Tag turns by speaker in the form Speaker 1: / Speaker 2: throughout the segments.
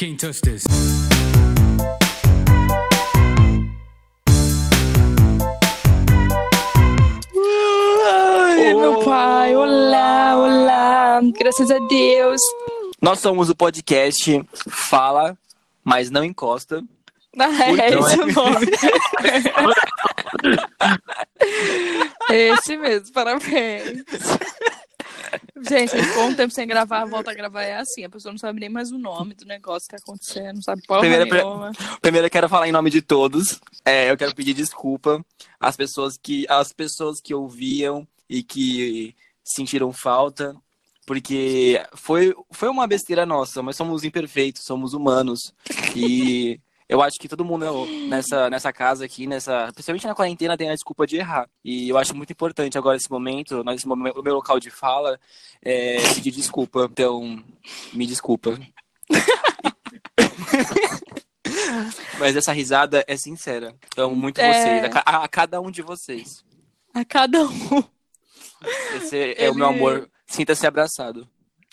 Speaker 1: Can't touch this.
Speaker 2: Ai, meu pai, olá, olá, graças a Deus.
Speaker 3: Nós somos o podcast Fala, mas não encosta.
Speaker 2: Ah, é
Speaker 3: Então,
Speaker 2: esse o nome. esse mesmo, parabéns. Gente, ficou um tempo sem gravar, volta a gravar é assim, a pessoa não sabe nem mais o nome do negócio que tá acontecendo, não sabe
Speaker 3: Primeira pre-
Speaker 2: nenhuma.
Speaker 3: Primeiro eu quero falar em nome de todos. É, eu quero pedir desculpa às pessoas que às pessoas que ouviam e que sentiram falta, porque foi foi uma besteira nossa, mas somos imperfeitos, somos humanos e eu acho que todo mundo nessa, nessa casa aqui, nessa, principalmente na quarentena, tem a desculpa de errar. E eu acho muito importante agora esse momento, nesse momento, no meu local de fala, é, pedir desculpa. Então, me desculpa. Mas essa risada é sincera. Amo muito
Speaker 2: É.
Speaker 3: vocês, a, a- cada um de vocês.
Speaker 2: A cada um.
Speaker 3: Esse é o meu
Speaker 2: Ele-
Speaker 3: amor. Sinta-se abraçado.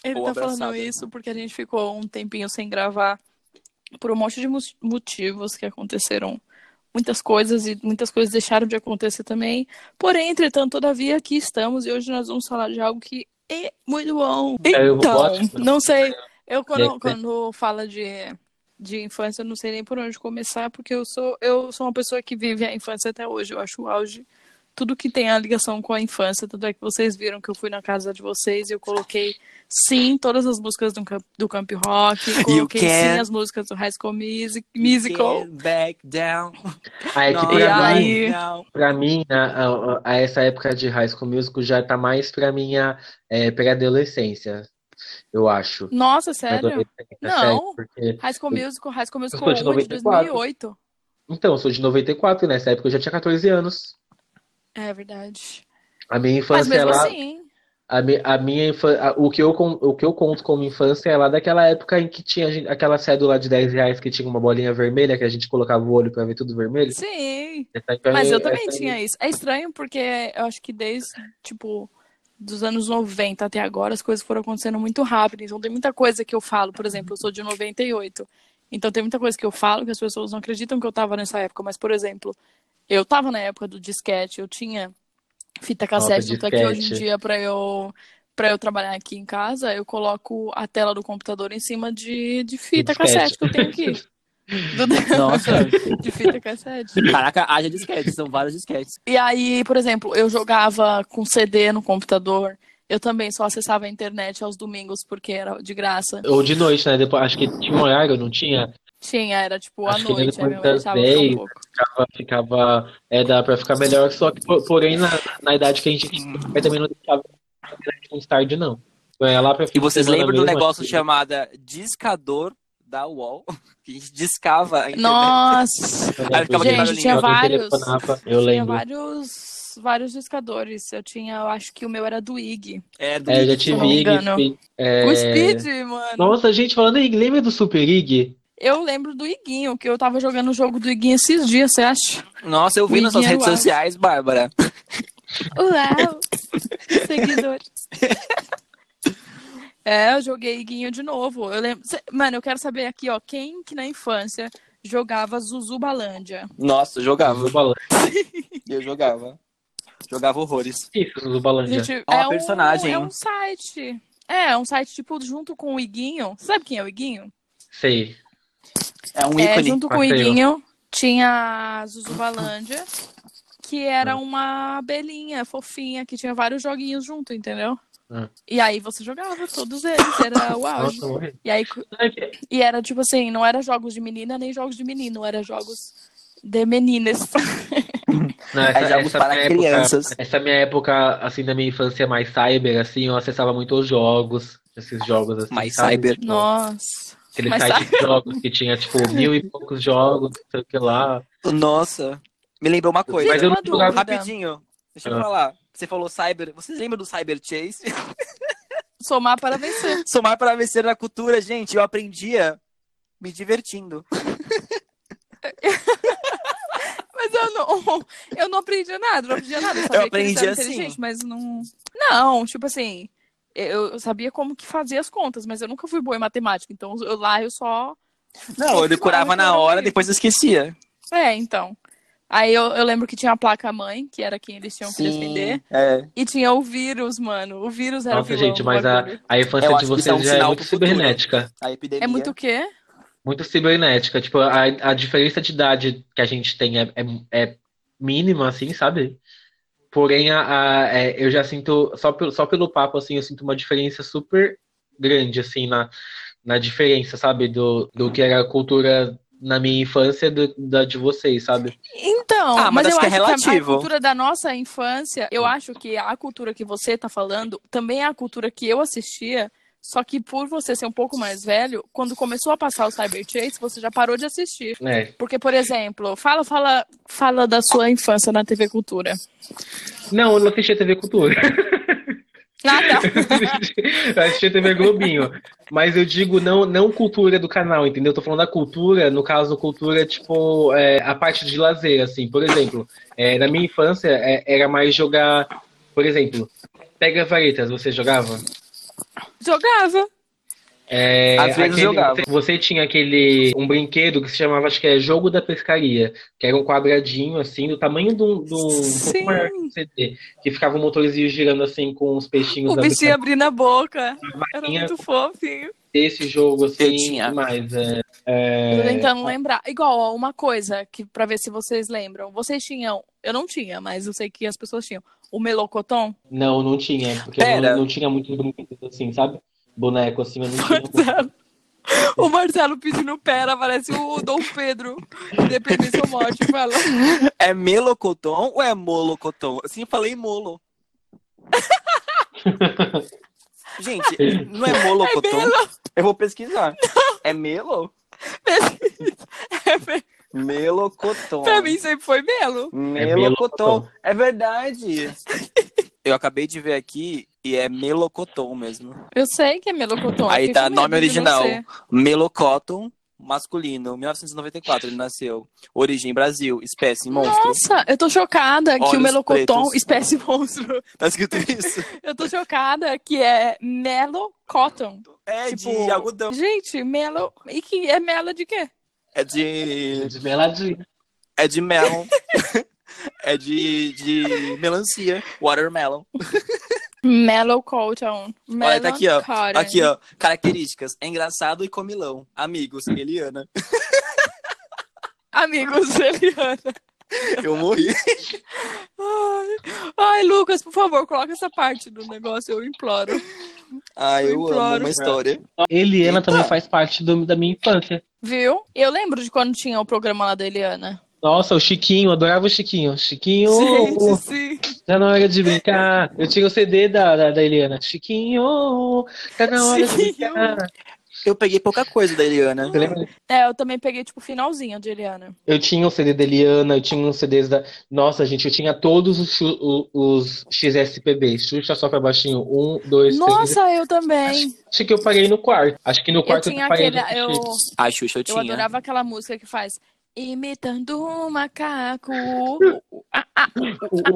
Speaker 2: Ele
Speaker 3: Ou
Speaker 2: tá falando
Speaker 3: abraçada.
Speaker 2: isso porque a gente ficou um tempinho sem gravar por um monte de motivos que aconteceram. Muitas coisas e muitas coisas deixaram de acontecer também. Porém, entretanto, todavia, aqui estamos e hoje nós vamos falar de algo que é muito bom.
Speaker 4: É,
Speaker 2: Então, não sei. Eu, quando, quando fala de, de infância, eu não sei nem por onde começar, porque eu sou, eu sou uma pessoa que vive a infância até hoje. Eu acho o auge tudo que tem a ligação com a infância. Tanto é que vocês viram que eu fui na casa de vocês e eu coloquei, sim, todas as músicas do, Camp- do Camp Rock. Coloquei, sim, as músicas do High School Music, Musical.
Speaker 3: Back down.
Speaker 4: Ah, é que pra,
Speaker 2: E
Speaker 4: mim,
Speaker 2: aí-
Speaker 3: não.
Speaker 4: pra mim, a, a- a essa época de High School Musical já tá mais pra minha é, pré-adolescência, eu acho.
Speaker 2: Nossa, sério? Não.
Speaker 4: sério.
Speaker 2: High School Musical, High School Musical
Speaker 4: de
Speaker 2: 1 de
Speaker 4: 94.
Speaker 2: 2008.
Speaker 4: Então, eu sou de 94, nessa época eu já tinha 14 anos.
Speaker 2: É verdade.
Speaker 4: A minha
Speaker 2: Mas
Speaker 4: infância é
Speaker 2: mesmo
Speaker 4: lá,
Speaker 2: assim,
Speaker 4: a, a minha a- o que eu o que eu conto como infância é lá daquela época em que tinha gente- aquela cédula de 10 reais que tinha uma bolinha vermelha que a gente colocava o olho pra ver tudo vermelho.
Speaker 2: sim. Mas
Speaker 4: mim-
Speaker 2: eu também tinha isso. É estranho porque eu acho que desde, tipo, dos anos 90 até agora, as coisas foram acontecendo muito rápido. Então tem muita coisa que eu falo, por exemplo, eu sou de 98. Então tem muita coisa que eu falo que as pessoas não acreditam que eu tava nessa época. Mas, por exemplo, eu tava na época do disquete, eu tinha fita cassete, tanto é que hoje em
Speaker 4: disquete.
Speaker 2: dia, pra eu, pra eu trabalhar aqui em casa, eu coloco a tela do computador em cima de, de fita
Speaker 4: disquete.
Speaker 2: cassete que eu tenho aqui. Do-
Speaker 3: Nossa.
Speaker 2: de fita cassete.
Speaker 3: Caraca, haja disquetes, são vários disquetes.
Speaker 2: E aí, por exemplo, eu jogava com CD no computador. Eu também só acessava a internet aos domingos porque era de graça.
Speaker 4: Ou de noite, né? Depois, acho que tinha um horário, não tinha?
Speaker 2: Tinha, era tipo à
Speaker 4: que
Speaker 2: noite. Aí minha mãe deixava um
Speaker 4: 10.
Speaker 2: pouco.
Speaker 4: ficava, ficava é, dá pra ficar melhor, só que, por- porém, na, na idade que a gente tinha, eu também não deixava muito tarde, não. Eu ia lá pra
Speaker 3: E vocês lembram do negócio
Speaker 4: que-
Speaker 3: chamado discador da UOL? Que a gente discava a internet.
Speaker 2: Nossa!
Speaker 4: eu
Speaker 3: Aí ficava
Speaker 2: Gente, tinha vários.
Speaker 4: eu
Speaker 2: Tinha
Speaker 4: lembro.
Speaker 2: vários, vários discadores. Eu tinha, eu acho que o meu era do IG.
Speaker 3: É, do
Speaker 4: É, eu já
Speaker 3: Ig,
Speaker 4: tive IG, é,
Speaker 2: O Speed, mano.
Speaker 4: Nossa, gente, falando em lembra do Super IG?
Speaker 2: Eu lembro do Iguinho, que eu tava jogando o jogo do Iguinho esses dias, você acha?
Speaker 3: Nossa, eu vi
Speaker 2: O
Speaker 3: nas suas redes sociais, Bárbara.
Speaker 2: Uau! Seguidores. É, eu joguei Iguinho de novo. Eu lembro... Mano, eu quero saber aqui, ó, quem que na infância jogava Zuzubalândia?
Speaker 3: Nossa, eu jogava.
Speaker 4: Zubalândia.
Speaker 3: Eu jogava. Jogava horrores.
Speaker 4: Isso, Zubalândia.
Speaker 2: Gente, é um
Speaker 3: personagem.
Speaker 2: É um site. É, é um site, tipo, junto com o Iguinho. Sabe quem é o Iguinho?
Speaker 4: Sei.
Speaker 3: É um
Speaker 2: É,
Speaker 3: ícone.
Speaker 2: junto com o. Iguinho tinha a Zuzubalândia, que era uma abelhinha fofinha, que tinha vários joguinhos junto, entendeu?
Speaker 4: Hum.
Speaker 2: E aí você jogava todos eles, era o auge.
Speaker 4: Nossa.
Speaker 2: E aí,
Speaker 4: É
Speaker 2: e era tipo assim, não era jogos de menina nem jogos de menino, era jogos de meninas.
Speaker 4: Não,
Speaker 3: É jogos para
Speaker 4: minha
Speaker 3: crianças.
Speaker 4: Época, essa minha época, assim, da minha infância mais cyber, assim, eu acessava muito os jogos, esses jogos, assim,
Speaker 3: Mais cyber.
Speaker 2: Nossa.
Speaker 4: Aquele
Speaker 2: Mas
Speaker 4: site de jogos que tinha, tipo, mil e poucos jogos, não sei o que lá.
Speaker 3: Nossa, me lembrou uma coisa.
Speaker 4: Mas eu não jogava.
Speaker 3: Rapidinho, deixa eu
Speaker 4: Ah.
Speaker 3: falar. Você falou cyber. Vocês lembram do Cyber Chase?
Speaker 2: Somar para vencer.
Speaker 3: Somar para vencer na cultura, gente. Eu aprendia me divertindo.
Speaker 2: Mas eu não, eu não aprendi nada, não aprendi nada. Eu,
Speaker 3: Eu aprendi assim.
Speaker 2: mas não. Não, tipo assim, eu, sabia como que fazia as contas, mas eu nunca fui boa em matemática. Então eu, lá eu só
Speaker 3: Não, eu decorava na hora, depois eu esquecia.
Speaker 2: É, então. Aí eu, eu lembro que tinha a placa mãe, que era quem eles tinham que defender.
Speaker 3: é.
Speaker 2: E tinha o vírus, mano. O vírus era o
Speaker 4: Nossa,
Speaker 2: vilão
Speaker 4: gente, mas a, a infância
Speaker 3: Eu
Speaker 4: de
Speaker 3: é
Speaker 4: vocês
Speaker 3: um
Speaker 4: já é muito cibernética.
Speaker 3: A epidemia.
Speaker 2: É muito o quê?
Speaker 4: Muito cibernética. Tipo, a, a diferença de idade que a gente tem é, é, é mínima, assim, sabe? Porém, a, a- é, eu já sinto, só pelo, só pelo papo, assim, eu sinto uma diferença super grande, assim, na, na diferença, sabe? Do, do que era a cultura na minha infância do, da de vocês, sabe?
Speaker 2: Então,
Speaker 3: Ah, mas
Speaker 2: mas, eu
Speaker 3: acho que é
Speaker 2: acho que a- a,
Speaker 3: relativo.
Speaker 2: cultura da nossa infância, eu acho que a cultura que você tá falando também é a cultura que eu assistia, só que por você ser um pouco mais velho, quando começou a passar o Cyber Chase, você já parou de assistir.
Speaker 4: É.
Speaker 2: Porque, por exemplo, fala, fala, fala da sua infância na TV Cultura.
Speaker 4: Não, eu não assisti a TV Cultura.
Speaker 2: Ah, tá.
Speaker 4: Eu assisti a TV Globinho. Mas eu digo não, não cultura do canal, entendeu? Eu tô falando da cultura, no caso, cultura, tipo, é, a parte de lazer, assim. Por exemplo, é, na minha infância, é, era mais jogar, por exemplo, pega varetas, você jogava?
Speaker 2: Jogava.
Speaker 4: É,
Speaker 3: Às vezes jogava.
Speaker 4: Você, tinha aquele, um brinquedo que se chamava, acho que é Jogo da Pescaria, que era um quadradinho, assim, do tamanho de um, de um, um pouco maior que um CD, que ficava um motorzinho girando, assim, com os peixinhos
Speaker 2: O bichinho abrindo a boca. Era muito fofinho.
Speaker 4: Esse jogo, assim,
Speaker 3: Eu tinha.
Speaker 4: mais, é,
Speaker 2: Tô
Speaker 4: é,
Speaker 2: tentando lembrar. Igual, ó, uma coisa que para ver se vocês lembram. Vocês tinham, eu não tinha, mas eu sei que as pessoas tinham. O melocotom?
Speaker 4: Não, não tinha, porque eu
Speaker 3: Pera.
Speaker 4: não, não tinha muitos brinquedos, assim, sabe? Boneco, assim, eu não tinha.
Speaker 2: Marcelo. O Marcelo pedindo pera, parece o Dom Pedro. Independência ou morte, fala.
Speaker 3: É melocotom ou é molocotom? Assim, eu falei molo. Gente, não é molocotom? Eu vou pesquisar. É melo? Melocotom.
Speaker 2: pra mim sempre foi melo.
Speaker 3: Melocotom. É verdade. Eu acabei de ver aqui e é melocotom mesmo.
Speaker 2: Eu sei que é melocotom.
Speaker 3: Aí tá nome original. Melocoton masculino, 1994 ele nasceu. Origem Brasil, espécie monstro.
Speaker 2: Nossa, eu tô chocada que o
Speaker 3: Olhos pretos.
Speaker 2: espécie monstro.
Speaker 3: Tá escrito isso?
Speaker 2: Eu tô chocada que é melocotton.
Speaker 3: É
Speaker 2: Tipo,
Speaker 3: de algodão.
Speaker 2: Gente, melo. E que é mela de quê?
Speaker 3: É de
Speaker 4: De meladinho.
Speaker 3: é de melon. é de, de melancia, watermelon.
Speaker 2: Mellow Cotton.
Speaker 3: Olha, tá aqui, ó.
Speaker 2: Melocotton.
Speaker 3: Aqui, ó. Características: é engraçado e comilão. Amigos, Eliana.
Speaker 2: Amigos, Eliana.
Speaker 3: Eu morri.
Speaker 2: Ai. Ai, Lucas, por favor, coloca essa parte do negócio, eu imploro.
Speaker 3: Ah, eu, amo
Speaker 2: imploro.
Speaker 3: uma história.
Speaker 4: Eliana também faz parte do- da minha infância.
Speaker 2: Viu? Eu lembro de quando tinha o programa lá da Eliana.
Speaker 4: Nossa, o Chiquinho, eu adorava o Chiquinho. Chiquinho,
Speaker 2: Gente, sim.
Speaker 4: tá na hora de brincar. Eu tinha o CD da, da, da Eliana. Chiquinho, tá na hora de
Speaker 2: Chiquinho.
Speaker 4: brincar.
Speaker 3: Eu peguei pouca coisa da Eliana.
Speaker 4: Você lembra?
Speaker 2: É, eu também peguei, tipo, finalzinho de Eliana.
Speaker 4: Eu tinha o CD da Eliana, eu tinha uns CDs da. Nossa, gente, eu tinha todos os, chu- o- os XSPB. Xuxa só pra baixinho. Um, dois, três.
Speaker 2: Nossa, eu também.
Speaker 4: Acho que eu parei no quarto. Acho que no
Speaker 2: Eu
Speaker 4: quarto
Speaker 2: tinha
Speaker 4: parei
Speaker 2: aquele.
Speaker 4: de
Speaker 2: Eu.
Speaker 3: A Xuxa eu
Speaker 2: eu
Speaker 3: tinha.
Speaker 2: adorava aquela música que faz. Imitando um macaco. Ah, ah,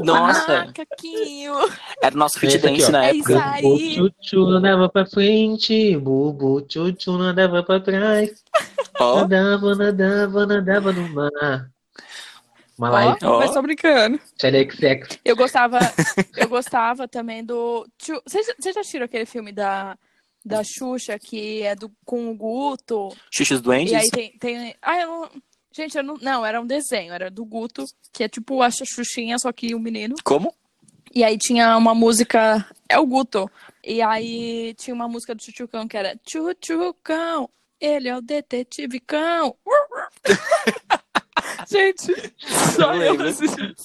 Speaker 3: Nossa,
Speaker 2: Macaquinho.
Speaker 3: era nosso fit
Speaker 4: aqui,
Speaker 3: dance
Speaker 4: ó.
Speaker 3: na
Speaker 2: É
Speaker 3: época.
Speaker 4: Bubu tchutchu andava pra frente, bubu tchutchu andava pra trás.
Speaker 3: Ó,
Speaker 4: Nadava, nadava, nadava no mar. Uma
Speaker 2: Ó,
Speaker 4: live,
Speaker 3: Ó.
Speaker 2: mas tô brincando. Eu gostava, eu gostava também do. Vocês já assistiram aquele filme da, da Xuxa que é do, com o Guto?
Speaker 3: Xuxa os
Speaker 2: E aí tem. tem... Ah, eu não. Gente, eu não. Não, era um desenho, era do Guto, que é tipo a Xuxinha, só que o menino.
Speaker 3: Como?
Speaker 2: E aí tinha uma música. É o Guto. E aí tinha uma música do Chuchucão que era Chuchucão, ele é o detetive cão. Gente, só
Speaker 3: Eu
Speaker 2: eu
Speaker 3: lembro.
Speaker 2: assisti.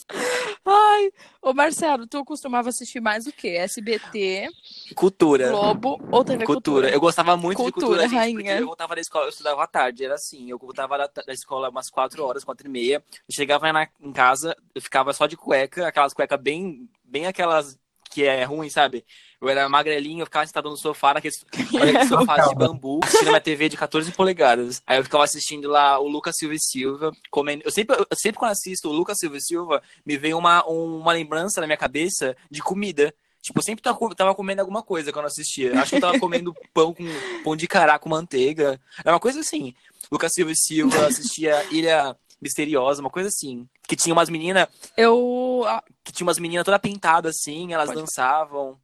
Speaker 2: Ai, ô Marcelo, tu costumava assistir mais o quê? SBT,
Speaker 3: Cultura.
Speaker 2: Globo ou TV
Speaker 3: Cultura.
Speaker 2: Cultura?
Speaker 3: Eu gostava muito
Speaker 2: Cultura,
Speaker 3: de cultura, gente,
Speaker 2: rainha.
Speaker 3: porque eu voltava da escola, eu estudava à tarde, era assim, eu voltava da, da escola umas quatro horas, quatro e meia, eu chegava na, em casa, eu ficava só de cueca, aquelas cuecas bem, bem aquelas que é ruim, sabe? Eu era magrelinho, eu ficava sentado no sofá, naqueles, naqueles sofás de bambu, assistindo minha TV de 14 polegadas. Aí eu ficava assistindo lá o Lucas Silva e Silva, comendo. Eu sempre, eu sempre quando assisto o Lucas Silva e Silva, me vem uma, uma lembrança na minha cabeça de comida. Tipo, eu sempre tava, co- tava comendo alguma coisa quando assistia. Acho que eu tava comendo pão com pão de cará com manteiga. É uma coisa assim. Lucas Silva e Silva, assistia Ilha Misteriosa, uma coisa assim. Que tinha umas meninas,
Speaker 2: Eu.
Speaker 3: que tinha umas meninas toda pintadas assim, elas
Speaker 2: Pode
Speaker 3: dançavam.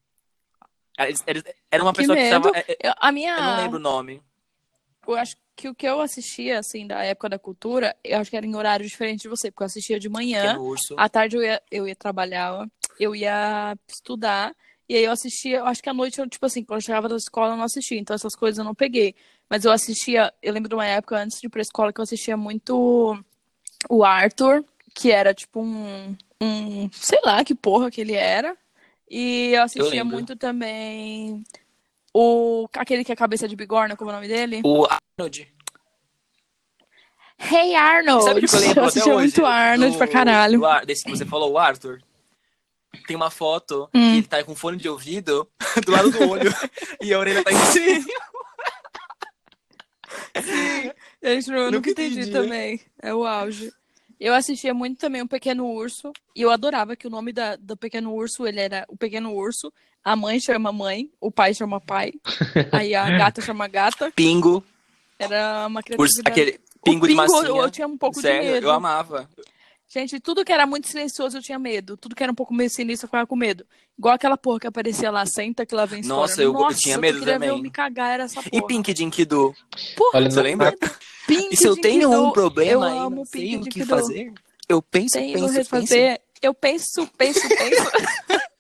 Speaker 3: Era uma
Speaker 2: Que
Speaker 3: pessoa que
Speaker 2: medo.
Speaker 3: estava.
Speaker 2: eu- a minha.
Speaker 3: Eu não lembro o nome.
Speaker 2: Eu acho que o que eu assistia, assim, da época da cultura, eu acho que era em horário diferente de você, porque eu assistia de manhã, à tarde eu ia, eu ia trabalhar, eu ia estudar, e aí eu assistia, eu acho que à noite, eu, tipo assim, quando eu chegava da escola eu não assistia, então essas coisas eu não peguei. Mas eu assistia, eu lembro de uma época antes de ir pra escola que eu assistia muito o Arthur, que era tipo um, um sei lá que porra que ele era. E eu assistia
Speaker 3: lembro.
Speaker 2: muito também o aquele que é cabeça de bigorna, como é o nome dele?
Speaker 3: O Arnold.
Speaker 2: Hey Arnold!
Speaker 3: Sabe o que eu lembro
Speaker 2: Eu
Speaker 3: até
Speaker 2: assistia
Speaker 3: hoje?
Speaker 2: muito Arnold
Speaker 3: Do-
Speaker 2: pra caralho.
Speaker 3: do desse que você falou, o Arthur. Tem uma foto
Speaker 2: Hum.
Speaker 3: que ele tá com fone de ouvido do lado do olho e a orelha tá em cima.
Speaker 2: Gente, eu
Speaker 3: Nunca
Speaker 2: nunca entendi
Speaker 3: entendi.
Speaker 2: também. É o auge. Eu assistia muito também o Pequeno Urso. E eu adorava que o nome da, do Pequeno Urso, ele era o Pequeno Urso. A mãe chama mãe, o pai chama pai. Aí a gata chama gata.
Speaker 3: Pingo.
Speaker 2: Era uma
Speaker 3: Urso,
Speaker 2: criatividade.
Speaker 3: aquele
Speaker 2: O
Speaker 3: pingo de
Speaker 2: Pingo,
Speaker 3: massinha.
Speaker 2: eu, eu tinha um pouco
Speaker 3: Sério,
Speaker 2: de medo.
Speaker 3: eu amava.
Speaker 2: Gente, tudo que era muito silencioso eu tinha medo. Tudo que era um pouco meio sinistro eu ficava com medo. Igual aquela porra que aparecia lá, senta que lá vem.
Speaker 3: Nossa, eu- eu
Speaker 2: Nossa,
Speaker 3: tinha medo
Speaker 2: queria ver eu
Speaker 3: também.
Speaker 2: me cagar, era essa
Speaker 3: E
Speaker 2: porra.
Speaker 3: Pink de Enkidu?
Speaker 2: Porra,
Speaker 4: Olha,
Speaker 3: Você lembra?
Speaker 2: Pink
Speaker 3: E se eu tenho um problema
Speaker 2: eu
Speaker 3: e
Speaker 2: amo
Speaker 3: sei
Speaker 2: Pink
Speaker 3: o que fazer, eu penso,
Speaker 2: Tenho
Speaker 3: penso,
Speaker 2: que
Speaker 3: penso.
Speaker 2: fazer. Eu penso, penso, penso.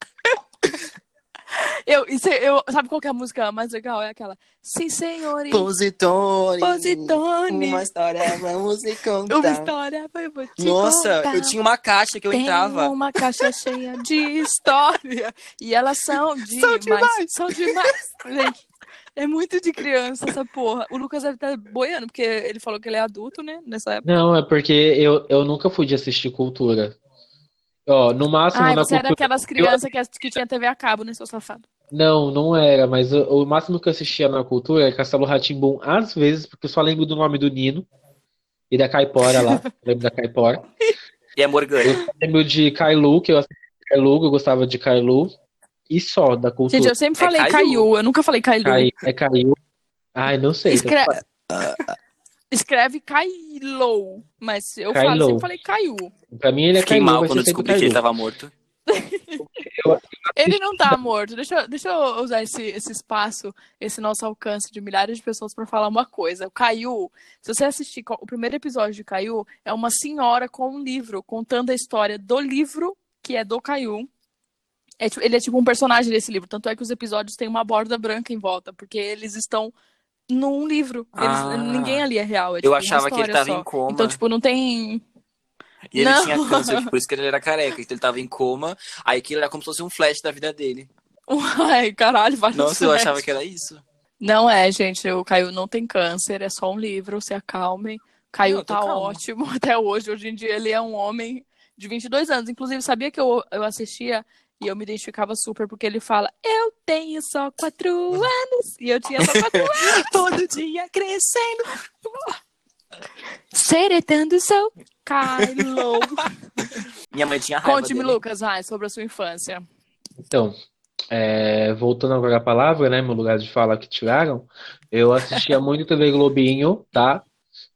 Speaker 2: eu, isso, é- eu, sabe qual que é a música mais legal? É aquela. Sim, senhor.
Speaker 3: Positone.
Speaker 2: Positone.
Speaker 3: Uma história, vamos
Speaker 2: Uma
Speaker 3: contar.
Speaker 2: história, eu vou te
Speaker 3: Nossa,
Speaker 2: contar.
Speaker 3: eu tinha uma caixa que eu
Speaker 2: Tenho
Speaker 3: entrava.
Speaker 2: uma caixa cheia de história. E elas são demais.
Speaker 3: São demais.
Speaker 2: São demais. Gente, é muito de criança essa porra. O Lucas deve estar boiando, porque ele falou que ele é adulto, né? Nessa época.
Speaker 4: Não, é porque eu, eu nunca fui de assistir cultura. Ó, no máximo
Speaker 2: Ai,
Speaker 4: na
Speaker 2: você era
Speaker 4: cultura.
Speaker 2: aquelas crianças que, que tinha TV a cabo, né, seu safado?
Speaker 4: Não, não era, mas o, o máximo que eu assistia na cultura é Castelo rá às vezes, porque eu só lembro do nome do Nino e da Caipora lá. Lembro da Caipora.
Speaker 3: E a Morgana.
Speaker 4: Eu lembro de Kailu, que eu assisti Kailu, eu gostava de Kailu. E só da cultura.
Speaker 2: Gente, eu sempre
Speaker 3: É
Speaker 2: falei
Speaker 3: Caiu?
Speaker 2: Caiu, eu nunca falei Cailu.
Speaker 4: Cai, é Caiu. Ai, não sei.
Speaker 2: Escre- Escreve Cailo, mas eu falo,
Speaker 4: Cailou.
Speaker 2: sempre falei Caiu.
Speaker 4: Pra mim ele é
Speaker 3: Fiquei
Speaker 4: Kailu,
Speaker 3: mal quando
Speaker 4: sempre
Speaker 3: descobri que ele tava morto.
Speaker 2: Ele não tá morto. Deixa, eu- deixa eu usar esse, esse espaço, esse nosso alcance de milhares de pessoas pra falar uma coisa. O Caiu, se você assistir o primeiro episódio de Caiu, é uma senhora com um livro contando a história do livro que é do Caiu. É, tipo- ele é tipo um personagem desse livro. Tanto é que os episódios têm uma borda branca em volta, porque eles estão num livro. Eles-
Speaker 3: Ah.
Speaker 2: ninguém ali é real. É,
Speaker 3: Eu
Speaker 2: tipo, uma
Speaker 3: achava que ele tava
Speaker 2: só.
Speaker 3: em coma.
Speaker 2: Então, tipo, não tem.
Speaker 3: E ele
Speaker 2: Não.
Speaker 3: tinha câncer, tipo, por isso que ele era careca. Então ele tava em coma. Aí aquilo era como se fosse um flash da vida dele.
Speaker 2: Ai, caralho, vai
Speaker 3: Nossa, eu achava que era isso.
Speaker 2: Não é, gente. O Caio não tem câncer, é só um livro, se acalmem. Caio
Speaker 3: Não,
Speaker 2: tá
Speaker 3: calma.
Speaker 2: ótimo até hoje. Hoje em dia ele é um homem de 22 anos. Inclusive, sabia que eu, eu assistia e eu me identificava super porque ele fala: Eu tenho só quatro anos. E eu tinha só quatro anos.
Speaker 3: Todo dia crescendo.
Speaker 2: Seretando sou Kylo.
Speaker 3: Minha mãe tinha raiva
Speaker 2: Conte-me,
Speaker 3: dele.
Speaker 2: Lucas, vai, sobre a sua infância.
Speaker 4: Então, é, voltando agora à palavra, né? Meu lugar de fala que tiraram. Eu assistia muito TV Globinho, tá?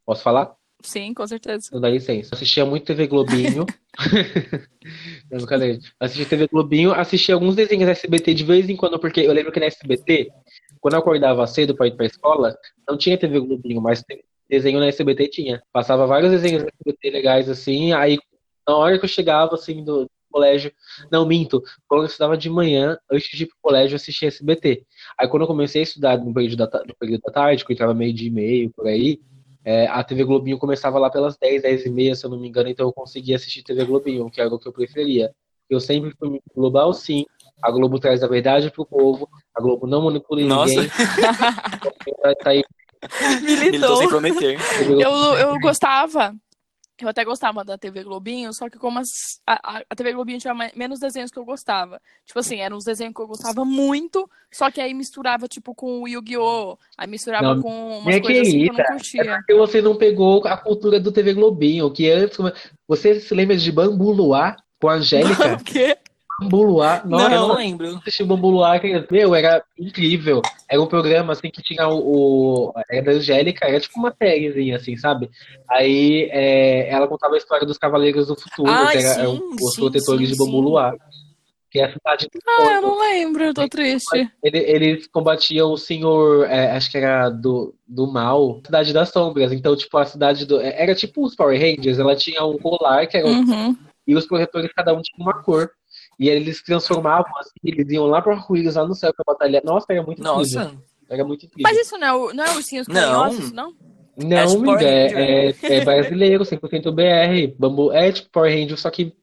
Speaker 4: Posso falar?
Speaker 2: Sim, com certeza.
Speaker 4: Não dá licença. Assistia muito TV Globinho. Não, brincadeira. Assistia TV Globinho, assistia alguns desenhos da SBT de vez em quando, porque eu lembro que na SBT, quando eu acordava cedo pra ir pra escola, não tinha TV Globinho, mas desenho na SBT tinha. Passava vários desenhos da SBT legais assim, aí na hora que eu chegava assim do, colégio, não minto, quando eu estudava de manhã, antes de ir pro colégio, eu assistia SBT. Aí quando eu comecei a estudar no período da, no período da tarde, que eu entrava meio dia e meio, por aí, é, a TV Globinho começava lá pelas 10, 10 e meia, se eu não me engano, então eu conseguia assistir TV Globinho, que era o que eu preferia. Eu sempre fui global, sim. A Globo traz a verdade pro povo. A Globo não manipula
Speaker 3: Nossa.
Speaker 4: ninguém. Tá- tá aí,
Speaker 3: Militou sem prometer.
Speaker 2: Eu, eu gostava, eu até gostava da TV Globinho, só que como as- a, a- TV Globinho tinha menos desenhos que eu gostava. Tipo assim, eram uns desenhos que eu gostava muito, só que aí misturava, tipo, com o Yu-Gi-Oh! Aí misturava
Speaker 4: Não,
Speaker 2: com umas coisas assim que eu não
Speaker 4: querida,
Speaker 2: curtia.
Speaker 4: porque você não pegou a cultura do TV Globinho, que antes. Você se lembra de Bambu Luar com a Angélica?
Speaker 2: O quê?
Speaker 4: Bambu Luar,
Speaker 3: Não,
Speaker 4: nossa,
Speaker 3: eu não
Speaker 4: não
Speaker 3: lembro.
Speaker 4: assisti Bambu Luar, meu, era incrível. Era um programa, assim, que tinha o... o- era da Angélica, era tipo uma sériezinha, assim, sabe? Aí é, ela contava a história dos Cavaleiros do Futuro, que era,
Speaker 3: sim,
Speaker 4: eram os
Speaker 3: sim,
Speaker 4: protetores
Speaker 3: sim,
Speaker 4: de Bambu
Speaker 3: sim.
Speaker 4: Luar. Que é a cidade do
Speaker 2: Ah, eu não lembro, eu tô triste.
Speaker 4: Ele- Eles combatiam o senhor, é, acho que era do, do mal, Cidade das Sombras. Então, tipo, a cidade do. é, Era tipo os Power Rangers, ela tinha um colar que era.
Speaker 2: Uhum.
Speaker 4: E os protetores, cada um tinha uma cor. E aí eles se transformavam assim, eles iam lá pro arco-íris, lá no céu pra batalhar. Nossa, era muito incrível.
Speaker 3: Nossa.
Speaker 4: Era muito incrível.
Speaker 2: Mas isso não é, o- não é ursinhos
Speaker 3: Não.
Speaker 2: carinhosos, não?
Speaker 4: Não,
Speaker 3: É tipo
Speaker 4: é, é, é brasileiro, 100% BR. Bambu, é tipo Power Ranger, só que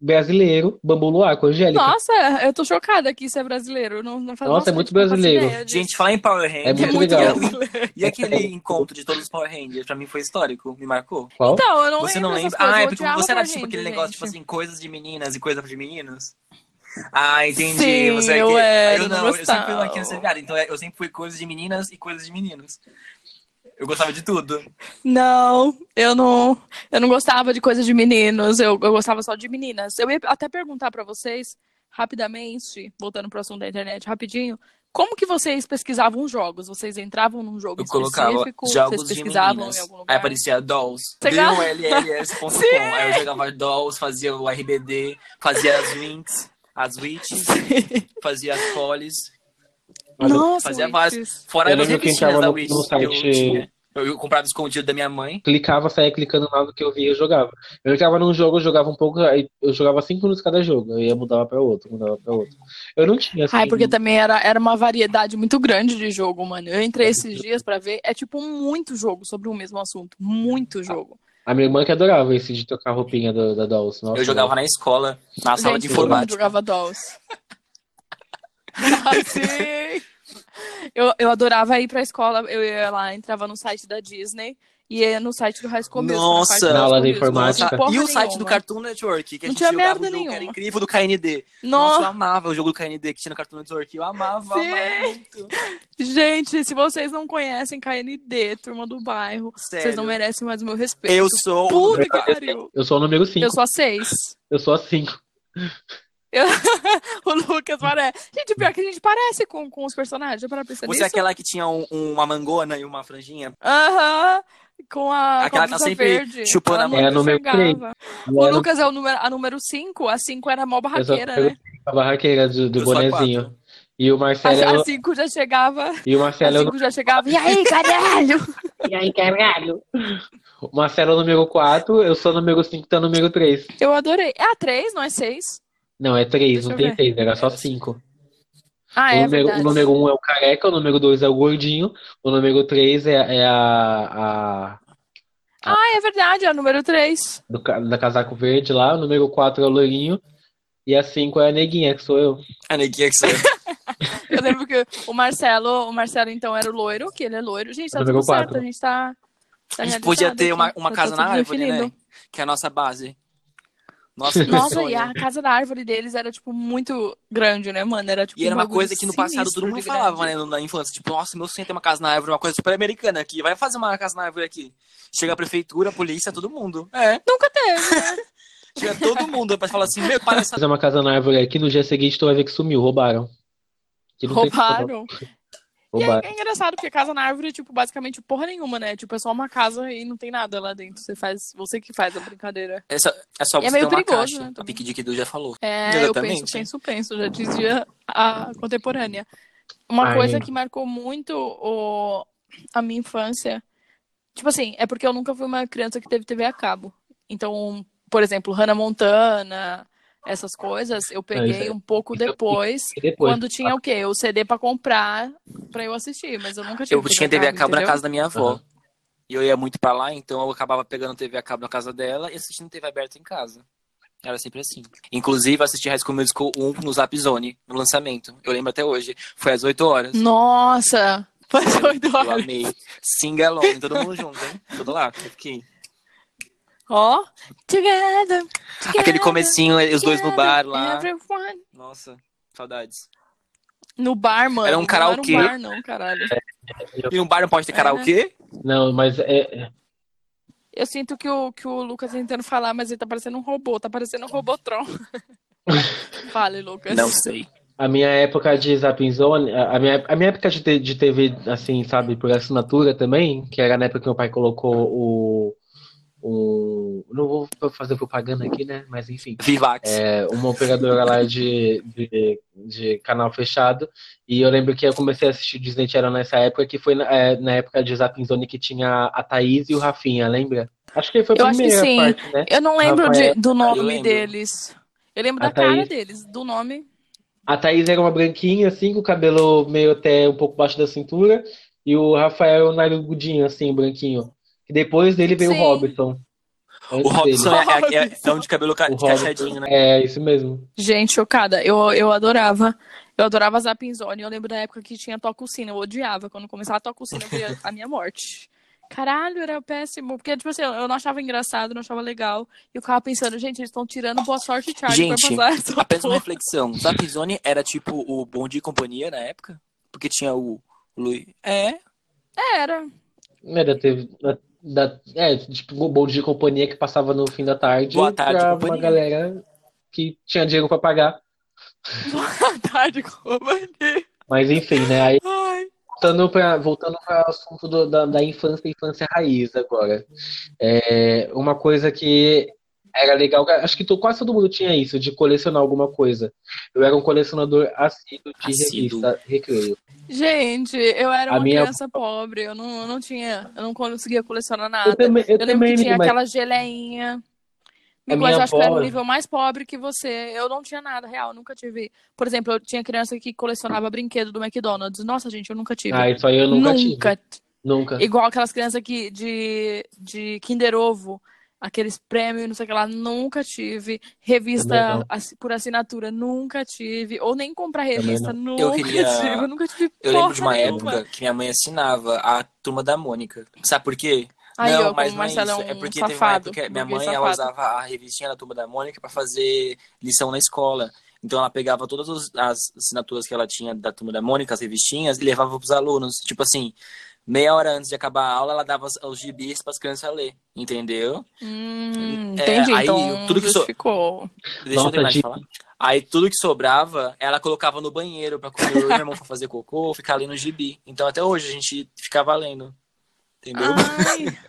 Speaker 4: brasileiro, Bambu Luar, com Angélica.
Speaker 2: Nossa, eu tô chocada que isso é brasileiro. Não, não faz,
Speaker 4: Nossa, é muito brasileiro.
Speaker 3: Gente, falar em Power Rangers.
Speaker 4: É muito
Speaker 2: muito
Speaker 4: legal.
Speaker 2: brasileiro.
Speaker 3: E aquele encontro de todos os Power Rangers, pra mim foi histórico, me marcou.
Speaker 4: Qual?
Speaker 2: Então, eu não
Speaker 3: Você
Speaker 2: lembro
Speaker 3: não lembra? Ah,
Speaker 2: eu
Speaker 3: é porque você era tipo aquele
Speaker 2: Rangers,
Speaker 3: negócio, tipo
Speaker 2: gente.
Speaker 3: assim, coisas de meninas e coisas de meninos. Ah, entendi.
Speaker 2: Sim,
Speaker 3: você é
Speaker 2: eu
Speaker 3: que-
Speaker 2: era,
Speaker 3: eu
Speaker 2: não
Speaker 3: não, eu sempre fui uma criança viada, então eu sempre fui coisas de meninas e coisas de meninos. Eu gostava de tudo.
Speaker 2: Não, eu não, eu não gostava de coisas de meninos, eu, eu gostava só de meninas. Eu ia até perguntar pra vocês, rapidamente, voltando pro assunto da internet, rapidinho, como que vocês pesquisavam jogos? Vocês entravam num jogo
Speaker 3: Eu colocava
Speaker 2: específico?
Speaker 3: jogos
Speaker 2: vocês
Speaker 3: de
Speaker 2: pesquisavam
Speaker 3: meninas.
Speaker 2: em algum
Speaker 3: Aí
Speaker 2: lugar?
Speaker 3: aparecia dolls. DULLS.com. Aí eu jogava dolls, fazia o RBD, fazia as Winx, as Witches, fazia as Follies.
Speaker 2: Nossa,
Speaker 3: fazia. Fora
Speaker 4: Eu
Speaker 3: as revistinhas da
Speaker 4: no-
Speaker 3: Witch
Speaker 4: no
Speaker 3: eu
Speaker 4: site-.
Speaker 3: Eu, eu comprava escondido da minha mãe.
Speaker 4: Clicava, saía clicando lá no que eu via e jogava. Eu entrava num jogo, eu jogava um pouco, aí eu jogava cinco minutos cada jogo. Eu ia mudava pra outro, mudava pra outro. Eu não tinha assim.
Speaker 2: Ai, porque também era, era uma variedade muito grande de jogo, mano. Eu entrei esses dias pra ver, é tipo muito jogo sobre o mesmo assunto. Muito jogo.
Speaker 4: A minha irmã que adorava esse de trocar a roupinha do- da Dolls. Nossa,
Speaker 3: Eu jogava na escola, na sala de
Speaker 2: Gente, mundo
Speaker 3: informática.
Speaker 2: jogava Dolls. ah, sim! Eu, eu adorava ir pra escola, eu ia lá, entrava no site da Disney e ia no site do High School Musical.
Speaker 3: Nossa!
Speaker 4: Na aula
Speaker 2: Musical.
Speaker 4: informática.
Speaker 2: Não
Speaker 3: E o site do
Speaker 2: nenhuma.
Speaker 3: Cartoon Network, que a
Speaker 2: Não
Speaker 3: gente
Speaker 2: tinha
Speaker 3: jogava
Speaker 2: merda
Speaker 3: um jogo que era
Speaker 2: nenhuma.
Speaker 3: incrível do KND. Nossa, eu
Speaker 2: Nossa,
Speaker 3: amava o jogo do KND que tinha no Cartoon Network. Eu amava,
Speaker 2: Sim.
Speaker 3: amava muito.
Speaker 2: gente, se vocês não conhecem KND, Turma do Bairro, vocês
Speaker 3: Sério.
Speaker 2: não merecem mais o meu respeito.
Speaker 3: Eu sou o
Speaker 2: Puta
Speaker 3: número
Speaker 2: que pariu.
Speaker 4: Eu sou o número 5.
Speaker 2: Eu sou a seis.
Speaker 4: Eu sou a 5.
Speaker 2: o Lucas parece. Gente, pior que a gente parece com, com os personagens. Para pensar
Speaker 3: Você
Speaker 2: nisso?
Speaker 3: é aquela que tinha um- uma mangona e uma franjinha?
Speaker 2: Aham. Com a,
Speaker 3: Aquela
Speaker 2: com a
Speaker 3: que tá sempre
Speaker 2: verde.
Speaker 3: chupando a mão.
Speaker 4: É a número.
Speaker 2: O
Speaker 4: Era
Speaker 2: Lucas é o número, a número 5. A 5 era mó barraqueira, né?
Speaker 4: a barraqueira do, do
Speaker 3: Eu a
Speaker 4: bonezinho.
Speaker 3: quatro.
Speaker 4: E o Marcelo,
Speaker 2: A 5 já chegava.
Speaker 4: e o
Speaker 2: A
Speaker 4: Marcelo,
Speaker 2: 5 já chegava. E aí, caralho?
Speaker 4: E aí, caralho? O Marcelo é o número 4, eu sou o número 5, tá o número 3.
Speaker 2: Eu adorei. É a 3, não é 6?
Speaker 4: Não, é 3,
Speaker 2: Deixa
Speaker 4: não
Speaker 2: eu
Speaker 4: tem
Speaker 2: ver.
Speaker 4: 6, era só 5.
Speaker 2: Ah,
Speaker 4: o,
Speaker 2: é
Speaker 4: número,
Speaker 2: verdade.
Speaker 4: o número 1 é o careca, o número 2 é o gordinho, o número 3 é, é a, a
Speaker 2: Ah, é verdade. É o número 3.
Speaker 4: do, da casaco verde lá, o número 4 é o loirinho, e a 5 é a neguinha, que sou eu.
Speaker 3: A neguinha que você...
Speaker 2: Eu lembro que o Marcelo, o Marcelo então era o loiro, que ele é loiro. Gente, tá
Speaker 4: Número
Speaker 2: tudo certo.
Speaker 4: quatro.
Speaker 2: A gente tá. tá
Speaker 3: A gente podia ter uma,
Speaker 2: aqui.
Speaker 3: uma
Speaker 2: Tá
Speaker 3: casa na árvore,
Speaker 2: definido.
Speaker 3: né? Que é a nossa base. Nossa,
Speaker 2: Nossa,
Speaker 3: sonho.
Speaker 2: e a casa da árvore deles era, tipo, muito grande, né, mano? Era, tipo,
Speaker 3: E era
Speaker 2: um
Speaker 3: uma coisa que no passado todo mundo falava,
Speaker 2: grande.
Speaker 3: né, na infância. Tipo, nossa, meu sonho é ter uma casa na árvore, uma coisa super americana aqui. Vai fazer uma casa na árvore aqui. Chega a prefeitura, a polícia, todo mundo. É.
Speaker 2: Nunca teve, né?
Speaker 3: Chega todo mundo pra falar assim, meu, para essa...
Speaker 4: Fazer uma casa na árvore aqui, no dia seguinte tu vai ver que sumiu, roubaram. Que
Speaker 2: Roubaram. E é, é engraçado, porque casa na árvore, tipo, basicamente porra nenhuma, né? Tipo, é só uma casa e não tem nada lá dentro. Você faz, você que faz a brincadeira.
Speaker 3: É só, é só
Speaker 2: E é
Speaker 3: você
Speaker 2: meio
Speaker 3: ter uma
Speaker 2: perigoso,
Speaker 3: caixa.
Speaker 2: né,
Speaker 3: a. Pique de que já falou.
Speaker 2: É, eu
Speaker 3: Exatamente.
Speaker 2: penso, penso, penso, já dizia a contemporânea. Uma
Speaker 4: Ai.
Speaker 2: coisa que marcou muito o, a minha infância, tipo assim, é porque eu nunca fui uma criança que teve TV a cabo. Então, por exemplo, Hannah Montana, essas coisas, eu peguei
Speaker 4: isso é-
Speaker 2: um pouco
Speaker 4: é-
Speaker 2: depois,
Speaker 4: depois,
Speaker 2: quando tinha o quê? O CD pra comprar pra eu assistir, mas eu nunca tive
Speaker 3: Eu tinha TV a cabo na casa da minha avó.
Speaker 4: Aham.
Speaker 3: E eu ia muito pra lá, então eu acabava pegando TV a cabo na casa dela e assistindo TV aberta em casa. Era sempre assim. Inclusive, eu assisti High School Musical 1 no Zap Zone, no lançamento. Eu lembro até hoje. Foi às 8 horas.
Speaker 2: Nossa! Faz oito
Speaker 3: Eu
Speaker 2: horas.
Speaker 3: amei. Sing along, todo mundo junto, hein? Tudo lá. eu
Speaker 2: Ó, together,
Speaker 3: Aquele
Speaker 2: together,
Speaker 3: comecinho, os dois no bar
Speaker 2: together,
Speaker 3: lá.
Speaker 2: everyone.
Speaker 3: Nossa, saudades.
Speaker 2: No bar, mano.
Speaker 3: Era um
Speaker 2: Não
Speaker 3: karaokê.
Speaker 2: Era um bar, não, caralho.
Speaker 3: E um bar não pode ter
Speaker 2: É,
Speaker 3: karaokê?
Speaker 4: Não, mas é, é-
Speaker 2: Eu sinto que o, que o Lucas tá tentando falar, mas ele tá parecendo um robô. Tá parecendo um Robotron. Fale, Lucas.
Speaker 3: Não sei.
Speaker 4: A minha época de Zapping Zone, a minha, a minha época de, de TV, assim, sabe, por assinatura também, que era na época que meu pai colocou o. o não vou fazer propaganda aqui, né? Mas enfim.
Speaker 3: Vivax.
Speaker 4: É, uma operadora lá de, de, de canal fechado. E eu lembro que eu comecei a assistir Disney Channel nessa época, que foi na, é, na época de Zapping Zone que tinha a Thaís e o Rafinha, lembra? Acho que foi a
Speaker 2: Eu acho que
Speaker 4: primeira
Speaker 2: sim.
Speaker 4: parte, né?
Speaker 2: Eu não lembro
Speaker 4: Rafael-
Speaker 2: de- do
Speaker 3: Eu
Speaker 2: nome
Speaker 3: lembro.
Speaker 2: deles. Eu lembro
Speaker 4: A
Speaker 2: da cara
Speaker 4: Thaís.
Speaker 2: deles, do nome.
Speaker 4: A Thaís era uma branquinha, assim, com o cabelo meio até um pouco baixo da cintura. E o Rafael narigudinho, assim, branquinho. E depois dele veio
Speaker 2: Sim.
Speaker 4: o Robson.
Speaker 3: O Robson é, é, é, é um de cabelo ca-
Speaker 4: O
Speaker 3: de cacheadinho, né?
Speaker 4: É, isso mesmo.
Speaker 2: Gente, chocada. Eu, eu adorava. Eu adorava Zapping Zone. Eu lembro da época que tinha Toca o Sino. Eu odiava. Quando começava a Toca o Sino, eu via a minha morte. Caralho, era péssimo. Porque, tipo assim, eu não achava engraçado, não achava legal. E eu ficava pensando, gente, eles estão tirando Boa Sorte Charlie
Speaker 3: Gente,
Speaker 2: pra passar essa
Speaker 3: Apenas uma reflexão. Zapzone era tipo o Bom Dia e Companhia na época? Porque tinha o Luiz. É.
Speaker 2: Era.
Speaker 4: Era, teve, da, é, tipo, o bom de companhia que passava no fim da tarde
Speaker 3: Boa tarde,
Speaker 4: pra
Speaker 3: companhia.
Speaker 4: uma galera que tinha dinheiro pra pagar.
Speaker 2: Boa tarde, companhia.
Speaker 4: Mas enfim, né? Aí voltando para voltando para o assunto do- da, da infância e infância raiz agora. É, uma coisa que era legal, acho que to- quase todo mundo tinha isso, de colecionar alguma coisa. Eu era um colecionador assíduo de
Speaker 3: Assíduo.
Speaker 4: revista Recreio.
Speaker 2: Gente, eu era
Speaker 4: A
Speaker 2: uma
Speaker 4: minha-
Speaker 2: criança pobre. Eu não, eu não tinha. Eu não conseguia colecionar nada.
Speaker 4: Eu também, eu
Speaker 2: Eu lembro
Speaker 4: também,
Speaker 2: que tinha
Speaker 4: mas
Speaker 2: aquela geleinha.
Speaker 4: Minha
Speaker 2: eu acho que era um nível mais pobre que você. Eu não tinha nada, real, nunca tive. Por exemplo, eu tinha criança que colecionava brinquedo do McDonald's. Nossa, gente, eu nunca tive.
Speaker 4: ah, isso aí eu nunca, tive.
Speaker 2: nunca.
Speaker 4: Nunca.
Speaker 2: Igual aquelas crianças que de, de Kinder Ovo, aqueles prêmios, não sei o que lá, nunca tive. Revista por assinatura, nunca tive. Ou nem comprar revista, nunca
Speaker 3: Eu queria-
Speaker 2: tive. Eu nunca tive
Speaker 3: Eu lembro de uma
Speaker 2: nenhuma.
Speaker 3: época que minha mãe assinava a Turma da Mônica. Sabe por quê?
Speaker 2: Aí,
Speaker 3: não,
Speaker 2: ó,
Speaker 3: mas não é
Speaker 2: Marcelo
Speaker 3: isso.
Speaker 2: é
Speaker 3: É porque teve uma
Speaker 2: safado,
Speaker 3: época que minha mãe ela
Speaker 2: safado.
Speaker 3: usava a revistinha da Turma da Mônica pra fazer lição na escola. Então ela pegava todas os- as assinaturas que ela tinha da Turma da Mônica, as revistinhas, e levava pros alunos. Tipo assim, meia hora antes de acabar a aula, ela dava os, os gibis pras crianças ler. Entendeu?
Speaker 2: Hum,
Speaker 3: É,
Speaker 2: entendi,
Speaker 3: aí,
Speaker 2: então
Speaker 3: tudo que so-
Speaker 2: justificou.
Speaker 3: Deixa eu
Speaker 4: Nota
Speaker 3: terminar de falar. Aí tudo que sobrava, ela colocava no banheiro quando eu e meu irmão for fazer cocô, ficar lendo gibi. Então até hoje a gente ficava lendo. Entendeu?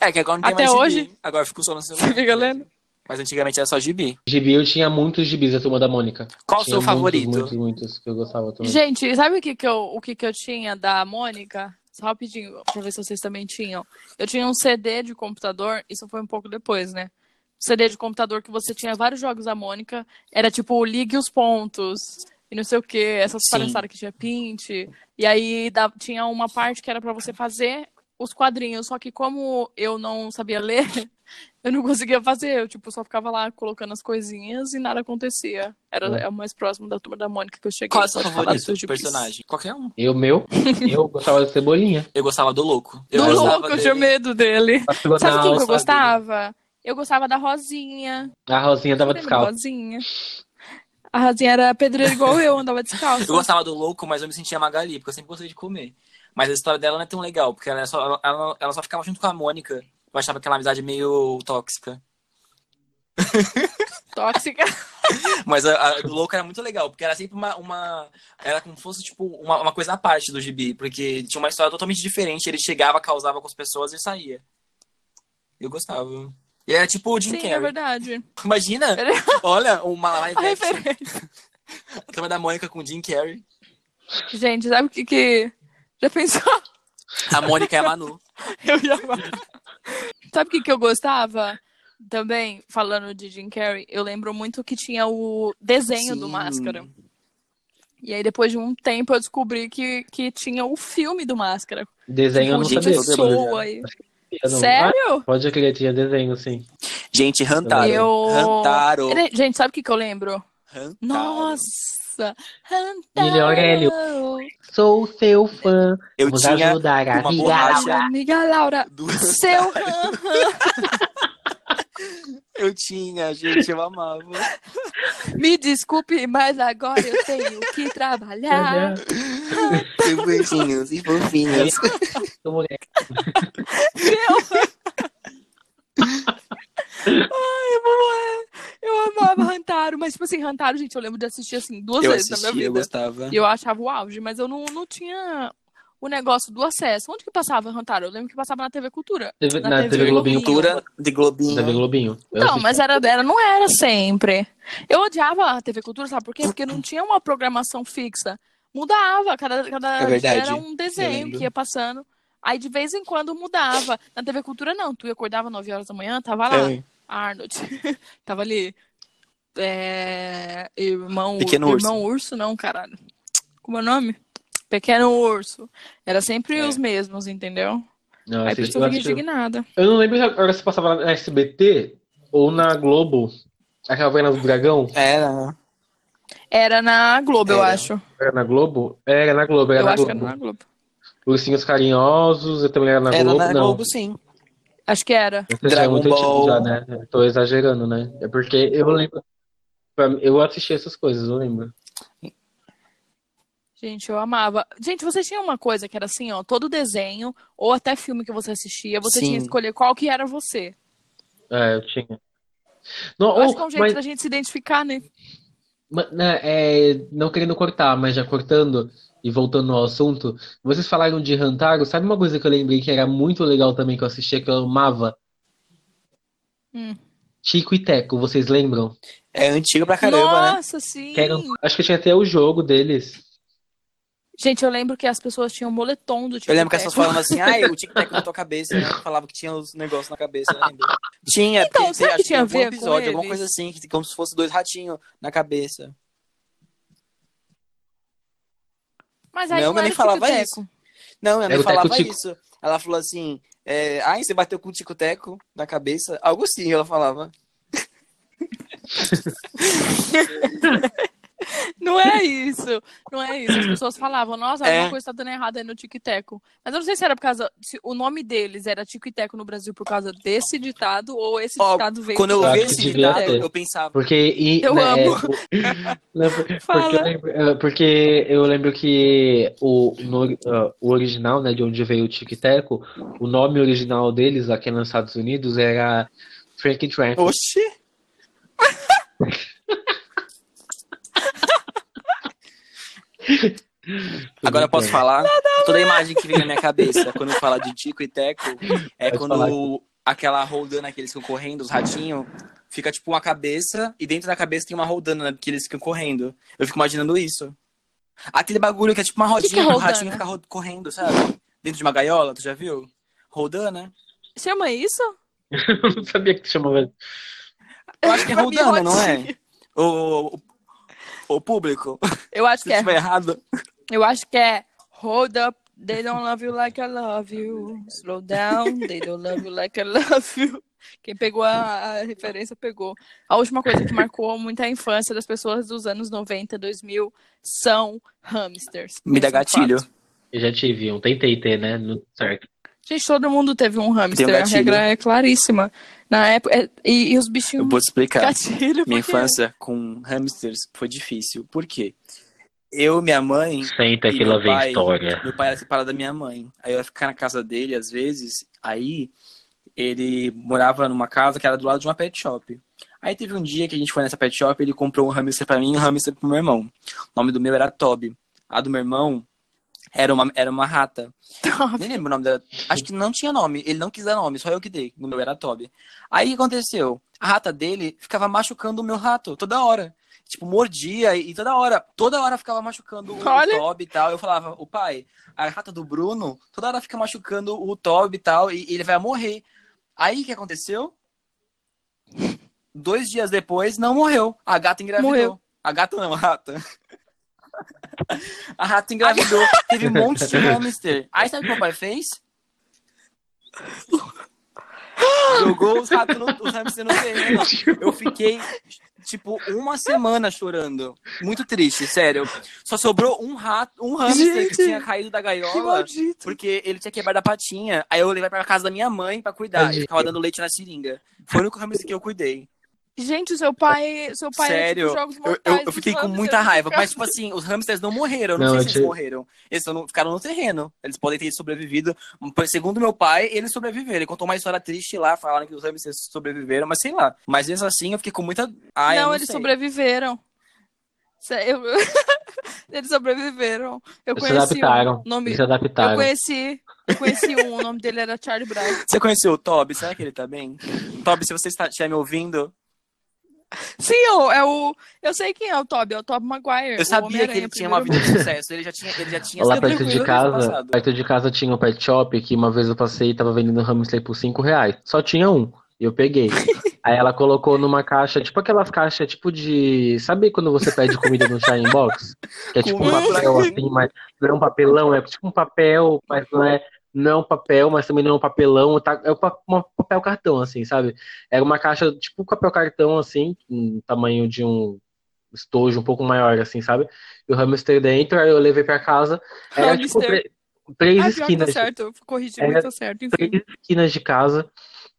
Speaker 3: É que agora não tem
Speaker 2: Até
Speaker 3: mais gibi.
Speaker 2: hoje?
Speaker 3: Agora ficou só no
Speaker 2: você
Speaker 3: celular.
Speaker 2: fica lendo?
Speaker 3: Mas antigamente era só gibi.
Speaker 4: Gibi, eu tinha muitos gibis da Turma da Mônica.
Speaker 3: Qual o seu favorito?
Speaker 4: Muitos, muitos, muitos que eu gostava também.
Speaker 2: Gente, sabe o que, que, eu, o que, que eu tinha da Mônica? Rapidinho, pra ver se vocês também tinham. Eu tinha um CD de computador, isso foi um pouco depois, né? Um CD de computador que você tinha vários jogos da Mônica. Era tipo Ligue os Pontos e não sei o que, essas palhaçadas que tinha Pint. E aí da- tinha uma parte que era pra você fazer os quadrinhos. Só que como eu não sabia ler, eu não conseguia fazer. Eu tipo, só ficava lá colocando as coisinhas e nada acontecia. Era
Speaker 4: É.
Speaker 2: é o mais próximo da turma da Mônica que eu cheguei.
Speaker 3: Qual é o seu favorito
Speaker 2: gibis.
Speaker 3: personagem? Qualquer um.
Speaker 4: Eu, meu, eu gostava de Cebolinha.
Speaker 3: Eu gostava do Louco. Eu
Speaker 2: Do
Speaker 3: gostava
Speaker 2: louco, eu
Speaker 3: dele.
Speaker 2: tinha medo dele. Sabe quem que eu gostava? Eu gostava da Rosinha.
Speaker 4: A Rosinha tava
Speaker 2: Lembra da
Speaker 4: descalça.
Speaker 2: Rosinha. A Rosinha era pedreira igual eu, andava descalço.
Speaker 3: Eu gostava do Louco, mas eu me sentia Magali, porque eu sempre gostei de comer. Mas a história dela não é tão legal, porque ela, é só, ela- ela, só ficava junto com a Mônica. Eu achava aquela amizade meio tóxica.
Speaker 2: Tóxica.
Speaker 3: Mas a, a do Louco era muito legal, porque era sempre uma. uma era como se fosse, tipo, uma, uma coisa à parte do gibi, porque tinha uma história totalmente diferente. Ele chegava, causava com as pessoas e saía. Eu gostava. Ele era tipo o Jim
Speaker 2: Sim, é
Speaker 3: Carrey.
Speaker 2: verdade.
Speaker 3: Imagina! Olha, uma live
Speaker 2: A
Speaker 3: action.
Speaker 2: referência.
Speaker 3: A turma da Mônica com o Jim Carrey.
Speaker 2: Gente, sabe o que que... Já pensou?
Speaker 3: A Mônica é a Manu.
Speaker 2: Eu ia amar. Sabe o que que eu gostava? Também, falando de Jim Carrey, eu lembro muito que tinha o desenho do
Speaker 3: Sim.
Speaker 2: Máscara. E aí, depois de um tempo, eu descobri que, que tinha o filme do Máscara.
Speaker 4: Desenho eu não
Speaker 2: Com
Speaker 3: gente,
Speaker 4: sabia. Eu não-
Speaker 2: Sério?
Speaker 4: Ah, pode acreditar, tinha desenho, sim.
Speaker 3: Gente, Rantaro.
Speaker 2: Eu-
Speaker 3: Rantaro.
Speaker 2: Gente, sabe o que que eu lembro?
Speaker 3: Rantaro.
Speaker 2: Nossa! Rantaro!
Speaker 4: Emílio Aurélio. Sou seu fã.
Speaker 3: Eu
Speaker 4: Vamos
Speaker 3: tinha
Speaker 4: ajudar a
Speaker 3: uma
Speaker 4: amiga
Speaker 3: borracha.
Speaker 2: Minha amiga Laura,
Speaker 3: do...
Speaker 2: seu
Speaker 3: Eu tinha, gente, eu amava.
Speaker 2: Me desculpe, mas agora eu tenho que trabalhar.
Speaker 3: Seu beijinhos e fofinhos.
Speaker 4: Mulher.
Speaker 2: Ai, eu vou morrer. Eu amava Rantaro, mas tipo assim, Rantaro, gente, eu lembro de assistir assim duas
Speaker 3: Eu
Speaker 2: vezes na
Speaker 3: assisti,
Speaker 2: minha
Speaker 3: eu
Speaker 2: vida.
Speaker 3: gostava.
Speaker 2: E eu achava o auge, mas eu não, não tinha o negócio do acesso. Onde que passava Rantaro? Eu lembro que passava na TV Cultura.
Speaker 4: TV,
Speaker 2: Na
Speaker 4: na,
Speaker 2: TV
Speaker 4: TV Globinho.
Speaker 3: Cultura de Globinho.
Speaker 4: TV Globinho. Eu
Speaker 2: Não,
Speaker 4: assisti.
Speaker 2: mas era, era, não era sempre. Eu odiava a TV Cultura, sabe por quê? Porque não tinha uma programação fixa. Mudava, cada, cada
Speaker 3: É verdade,
Speaker 2: era um
Speaker 3: eu
Speaker 2: desenho que ia passando. Aí de vez em quando mudava. Na TV Cultura não, tu acordava 9 horas da manhã, tava lá.
Speaker 3: É.
Speaker 2: Arnold. tava ali. É... Irmão,
Speaker 3: Pequeno
Speaker 2: irmão urso. não, caralho. Como é o nome? Pequeno Urso. Era sempre
Speaker 3: É.
Speaker 2: os mesmos, entendeu?
Speaker 4: Não,
Speaker 2: Aí por
Speaker 4: assisti-
Speaker 2: isso eu
Speaker 4: eu
Speaker 2: fiquei indignada.
Speaker 4: Eu não lembro agora se passava na SBT ou na Globo. Aquela Vena do Dragão.
Speaker 3: Era.
Speaker 2: Era na Globo, eu
Speaker 3: Era.
Speaker 2: acho.
Speaker 4: Era na Globo? Era na Globo, era
Speaker 2: Eu
Speaker 4: na
Speaker 2: acho que
Speaker 4: Globo.
Speaker 2: era na Globo.
Speaker 4: Ursinhos Carinhosos, eu também era na
Speaker 3: Era
Speaker 4: Globo.
Speaker 3: na
Speaker 4: não.
Speaker 3: Globo, sim.
Speaker 2: Acho que era.
Speaker 4: Esse já é
Speaker 3: Dragon
Speaker 4: muito
Speaker 3: Ball.
Speaker 4: antigo já, né? Tô exagerando, né? É porque eu lembro. Eu assisti essas coisas, eu lembro.
Speaker 2: Gente, eu amava. Gente, vocês tinham uma coisa que era assim, ó, todo desenho ou até filme que você assistia, você
Speaker 3: Sim.
Speaker 2: tinha que escolher qual que era você.
Speaker 4: É, eu tinha. Não,
Speaker 2: Eu acho que é um jeito
Speaker 4: mas,
Speaker 2: da gente se identificar, né?
Speaker 4: Né, é, não querendo cortar, mas já cortando e voltando ao assunto, vocês falaram de Hantaro, sabe uma coisa que eu lembrei que era muito legal também que eu assistia, que eu amava?
Speaker 2: Hum.
Speaker 4: Chico e Teco, vocês lembram?
Speaker 3: É antigo pra caramba, né?
Speaker 2: Nossa, sim.
Speaker 4: Que eram- acho que tinha até o jogo deles.
Speaker 2: Gente, eu lembro que as pessoas tinham moletom do tipo
Speaker 3: Eu lembro que as pessoas falando assim, ai, o tic-tac na tua cabeça, né? Falava que tinha os negócios na cabeça, lembra? Tinha,
Speaker 2: Então,
Speaker 3: porque
Speaker 2: será que tinha a
Speaker 3: algum
Speaker 2: ver com
Speaker 3: episódio, alguma coisa assim, que, como se fosse dois ratinhos na cabeça.
Speaker 2: Mas aí
Speaker 3: Não,
Speaker 2: não,
Speaker 3: mas nem falava
Speaker 2: tico-teco.
Speaker 3: Não, minha mãe
Speaker 4: o
Speaker 3: falava isso. Ela falou assim, é, ai, você bateu com o tico-teco na cabeça? Algo assim, ela falava.
Speaker 2: Não é isso. Não é isso. As pessoas falavam, nossa,
Speaker 3: É.
Speaker 2: alguma coisa tá dando errado aí no Tico-Teco. Mas eu não sei se era por causa. Se o nome deles era Tico e Teco no Brasil por causa desse ditado ou esse
Speaker 3: Ó,
Speaker 2: ditado veio
Speaker 3: Quando eu
Speaker 2: por
Speaker 4: Acho
Speaker 3: vi
Speaker 2: causa
Speaker 4: que
Speaker 3: esse ditado,
Speaker 4: ter.
Speaker 3: eu pensava,
Speaker 4: Porque, e,
Speaker 2: Eu
Speaker 4: né,
Speaker 2: amo.
Speaker 4: é, Não, por- porque,
Speaker 2: Fala.
Speaker 4: eu lembro, eh, porque eu lembro que o, no, ah, o original, né, de onde veio o Tic Teco, o nome original deles aqui nos Estados Unidos era Frank Tramp.
Speaker 3: oxi. Agora eu posso falar? Toda a imagem que vem na minha cabeça quando eu falo de Tico e Teco é
Speaker 4: Pode
Speaker 3: quando
Speaker 4: falar.
Speaker 3: aquela roldana que eles ficam correndo, os ratinhos, fica tipo uma cabeça e dentro da cabeça tem uma roldana né, que eles ficam correndo. Eu fico imaginando isso. Aquele bagulho que é tipo uma
Speaker 2: que
Speaker 3: rodinha
Speaker 2: é
Speaker 3: que o
Speaker 2: roldana?
Speaker 3: ratinho fica correndo, sabe? Dentro de uma gaiola, tu já viu? Roldana?
Speaker 2: Chama isso?
Speaker 4: Eu não sabia que chamava.
Speaker 3: Eu acho que é
Speaker 2: é
Speaker 3: roldana, não é? O, o, o público,
Speaker 2: Eu acho
Speaker 3: se
Speaker 2: que é.
Speaker 3: estiver errado.
Speaker 2: Eu acho que é Hold up, they don't love you like I love you. Slow down, they don't love you like I love you. Quem pegou a, a referência pegou. A última coisa que marcou muito a infância das pessoas dos anos 90, 2000 são hamsters.
Speaker 3: Me dá
Speaker 2: é
Speaker 3: gatilho.
Speaker 2: fato.
Speaker 4: Eu já tive um, tentei ter, né? No, certo.
Speaker 2: Gente, todo mundo teve um hamster.
Speaker 3: Um
Speaker 2: a regra é claríssima. Na época. é- e, e os
Speaker 3: Eu
Speaker 2: bichinhos.
Speaker 3: vou te explicar.
Speaker 2: Gatilho,
Speaker 3: Minha
Speaker 2: porque-
Speaker 3: infância com hamsters foi difícil. Por quê? Eu, minha mãe,
Speaker 4: Senta
Speaker 3: E
Speaker 4: que lá vem
Speaker 3: pai?
Speaker 4: história.
Speaker 3: meu pai era separado da minha mãe. Aí eu ia ficar na casa dele às vezes. Aí ele morava numa casa que era do lado de uma pet shop. Aí teve um dia que a gente foi nessa pet shop, ele comprou um hamster pra mim e um hamster pro meu irmão. O nome do meu era Toby. A do meu irmão era uma, era uma rata. Nem lembro o nome dela. Acho que não tinha nome. Ele não quis dar nome, só eu que dei. No meu era Toby. Aí o que aconteceu? A rata dele ficava machucando o meu rato toda hora. Tipo, mordia e, toda hora, toda hora ficava machucando o,
Speaker 2: Olha.
Speaker 3: Toby e tal. Eu falava, o pai, a rata do Bruno, toda hora fica machucando o Toby e tal, e, e ele vai morrer. Aí o que aconteceu? Dois dias depois, não morreu. A gata engravidou.
Speaker 2: Morreu.
Speaker 3: A gata não, a rata. A rata engravidou. Teve um monte de hamster. Aí sabe o que meu pai fez? Jogou os ratos no, os hamsters no terreno. Eu fiquei, tipo, uma semana chorando. Muito triste, sério. Só sobrou um rato, um hamster
Speaker 2: Gente,
Speaker 3: que tinha caído da gaiola. Porque ele tinha quebrado a patinha. Aí eu levei pra casa da minha mãe pra cuidar. Ele ficava dando leite na seringa. Foi o único hamster que eu cuidei.
Speaker 2: Gente, seu pai, seu pai
Speaker 3: Sério,
Speaker 2: é tipo jogos
Speaker 3: Eu,
Speaker 2: mortais.
Speaker 3: eu, eu fiquei com
Speaker 2: hamsters,
Speaker 3: muita raiva. Mas, tipo assim, os hamsters não morreram. Eu não,
Speaker 4: Não,
Speaker 3: sei se eles
Speaker 4: te-
Speaker 3: morreram. Eles não- ficaram no terreno. Eles podem ter sobrevivido. Segundo meu pai, eles sobreviveram. Ele contou uma história triste lá, falando que os hamsters sobreviveram, mas sei lá. Mas mesmo assim, eu fiquei com muita. Ai,
Speaker 2: não,
Speaker 3: não
Speaker 2: eles
Speaker 3: sei.
Speaker 2: sobreviveram. Eu- eles sobreviveram. Eu
Speaker 4: Eles se
Speaker 2: conheci
Speaker 4: adaptaram.
Speaker 2: um nome.
Speaker 4: Eles se
Speaker 2: Eu
Speaker 4: adaptaram.
Speaker 2: conheci, eu conheci um, o nome dele era Charlie Brown.
Speaker 3: Você conheceu o Toby? Será que ele tá bem? Toby, se você está, estiver me ouvindo,
Speaker 2: Sim, eu, é o, eu sei quem é o Toby, é o Toby Maguire.
Speaker 3: eu
Speaker 2: o
Speaker 3: sabia que ele tinha uma vida de sucesso. Ele já tinha, ele já tinha
Speaker 4: Lá perto de casa, perto de casa tinha um pet shop que uma vez eu passei e tava vendendo hamster por 5 reais. Só tinha um. E eu peguei. Aí ela colocou numa caixa, tipo aquelas caixas, tipo de. Sabe quando você pede comida no Shine Box? Que é tipo um papel assim, mas não é um papelão, é tipo um papel, mas não é, não é um papel, mas também não é um papelão, tá, é um pa- um papel cartão, assim, sabe? Era uma caixa, tipo um papel cartão, assim, com tamanho de um estojo um pouco maior, assim, sabe? E o hamster dentro, aí eu levei pra casa. Era tipo
Speaker 2: Hamster.
Speaker 4: tre- três
Speaker 2: Ah, que tá
Speaker 4: esquinas.
Speaker 2: certo, eu corrigi,
Speaker 4: Era
Speaker 2: tá certo, enfim.
Speaker 4: três esquinas de casa.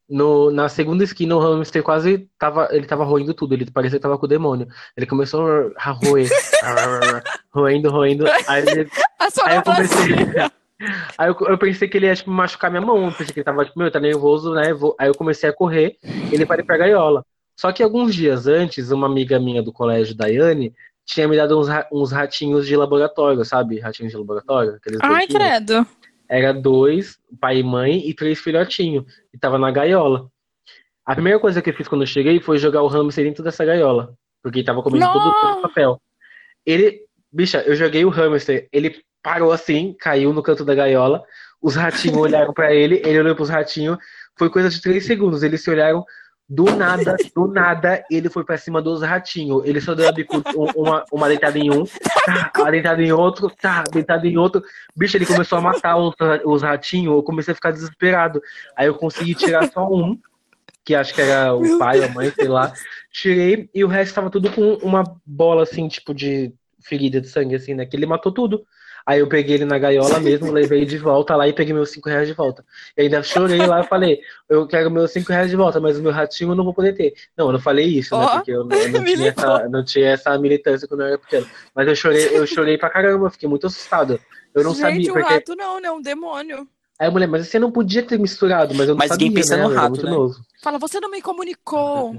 Speaker 4: No, na segunda esquina, o hamster quase tava. Ele tava roendo tudo, ele parecia que tava com o demônio. Ele começou a roer, roendo, roendo. Aí, ele-
Speaker 2: A
Speaker 4: aí eu comecei. Aí eu, eu pensei que ele ia tipo, machucar minha mão. Pensei que ele tava, tipo, meu, tá nervoso, né? Vou- Aí eu comecei a correr, ele parei pra gaiola. Só que alguns dias antes, uma amiga minha do colégio, Daiane, tinha me dado uns, ra- uns ratinhos de laboratório, sabe? Ratinhos de laboratório, aqueles
Speaker 2: Ai,
Speaker 4: doidinhos.
Speaker 2: credo.
Speaker 4: Era dois, pai e mãe, e três filhotinhos. E tava na gaiola. A primeira coisa que eu fiz quando eu cheguei foi jogar o hamster dentro dessa gaiola. Porque ele tava comendo todo, todo o papel. Ele, bicha, eu joguei o hamster, ele parou assim, caiu no canto da gaiola. Os ratinhos olharam pra ele, ele olhou pros ratinhos. Foi coisa de três segundos. Eles se olharam do nada, do nada, ele foi pra cima dos ratinhos. Ele só deu a bico, um- uma, uma deitada em um, tá, uma deitada em outro, tá, deitada em outro. Bicho, ele começou a matar os, os ratinhos. Eu comecei a ficar desesperado. Aí eu consegui tirar só um, que acho que era o pai ou a mãe, sei lá. Tirei e o resto tava tudo com uma bola assim, tipo de ferida de sangue, assim, né? Que ele matou tudo. Aí eu peguei ele na gaiola mesmo, levei de volta lá e peguei meus 5 reais de volta. E ainda chorei lá e falei, eu quero meus 5 reais de volta, mas o meu ratinho eu não vou poder ter. Não, eu não falei isso, né?
Speaker 2: Ó,
Speaker 4: Porque eu, não- eu não, tinha essa, não tinha essa militância quando eu era pequeno. Mas eu chorei, eu chorei pra caramba, fiquei muito assustado. Eu não
Speaker 2: Gente,
Speaker 4: sabia,
Speaker 2: o
Speaker 4: porque.
Speaker 2: rato não, né? Um demônio.
Speaker 4: Aí a mulher, mas você não podia ter misturado, mas eu não
Speaker 3: Mas
Speaker 4: sabia,
Speaker 3: ninguém pensa
Speaker 4: né?
Speaker 3: no
Speaker 4: era
Speaker 3: rato,
Speaker 4: muito
Speaker 3: né?
Speaker 4: novo.
Speaker 2: Fala, você não me comunicou.